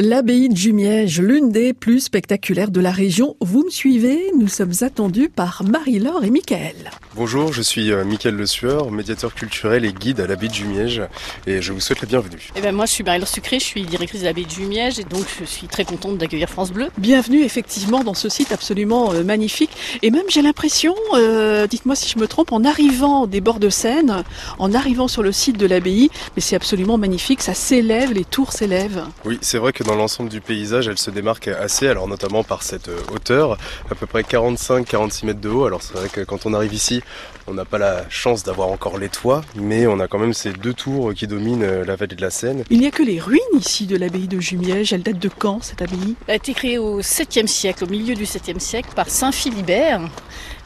L'abbaye de Jumièges, l'une des plus spectaculaires de la région. Vous me suivez Nous sommes attendus par Marie-Laure et Michael. Bonjour, je suis euh, Michael Le Sueur, médiateur culturel et guide à l'abbaye de Jumièges et je vous souhaite la bienvenue. Eh ben moi je suis Marie-Laure Sucré, je suis directrice de l'abbaye de Jumièges et donc je suis très contente d'accueillir France Bleu. Bienvenue effectivement dans ce site absolument euh, magnifique et même j'ai l'impression, euh, dites-moi si je me trompe, en arrivant des bords de Seine, en arrivant sur le site de l'abbaye, mais c'est absolument magnifique, ça s'élève, les tours s'élèvent. Oui, c'est vrai que dans l'ensemble du paysage, elle se démarque assez, alors notamment par cette euh, hauteur, à peu près 45-46 mètres de haut. Alors c'est vrai que quand on arrive ici, on n'a pas la chance d'avoir encore les toits, mais on a quand même ces deux tours qui dominent euh, la vallée de la Seine. Il n'y a que les ruines ici de l'abbaye de Jumièges. Elle date de quand cette abbaye? Elle a été créée au 7e siècle, au milieu du 7e siècle, par Saint Philibert.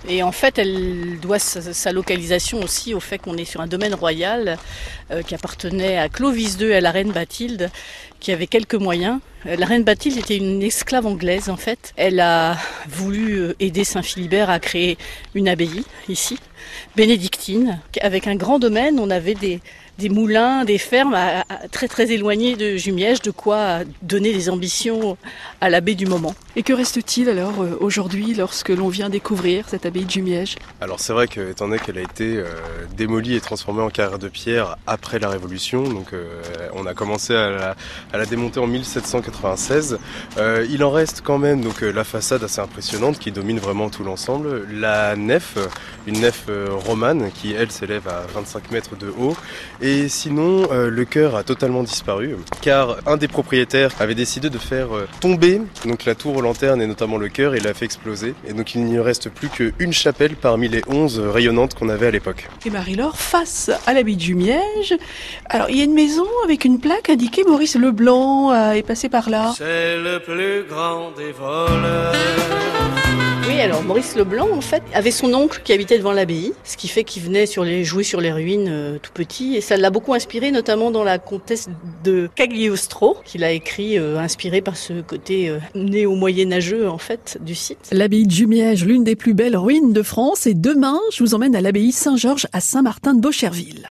Et en fait, elle doit sa localisation aussi au fait qu'on est sur un domaine royal euh, qui appartenait à Clovis II et à la reine Bathilde, qui avait quelques moyens. Euh, la reine Bathilde était une esclave anglaise en fait. Elle a voulu euh, aider Saint Philibert à créer une abbaye ici, bénédictine, avec un grand domaine. On avait des, des moulins, des fermes très très éloignées de Jumièges, de quoi donner des ambitions à l'abbaye du moment. Et que reste-t-il alors euh, aujourd'hui lorsque l'on vient découvrir cette abbaye de Jumièges? Alors c'est vrai que étant donné qu'elle a été euh, démolie et transformée en carrière de pierre après la Révolution, donc euh, on a commencé à la, démonter en 1796, il en reste quand même donc la façade assez impressionnante qui domine vraiment tout l'ensemble, la nef, une nef romane qui elle s'élève à 25 mètres de haut et sinon, euh, le chœur a totalement disparu, car un des propriétaires avait décidé de faire euh, tomber donc la tour aux lanternes et notamment le chœur, et l'a fait exploser. Et donc il n'y reste plus qu'une chapelle parmi les 11 rayonnantes qu'on avait à l'époque. Et Marie-Laure, face à l'abbaye du Miège, alors il y a une maison avec une plaque indiquée Maurice Leblanc euh, est passé par là. C'est le plus grand des voleurs. Alors Maurice Leblanc, en fait, avait son oncle qui habitait devant l'abbaye, ce qui fait qu'il venait sur les, jouer sur les ruines euh, tout petit, et ça l'a beaucoup inspiré, notamment dans la comtesse de Cagliostro, qu'il a écrit, euh, inspiré par ce côté euh, néo-moyenâgeux, en fait, du site. L'abbaye de Jumièges, l'une des plus belles ruines de France, et demain, je vous emmène à l'abbaye Saint-Georges à Saint-Martin de Beaucherville.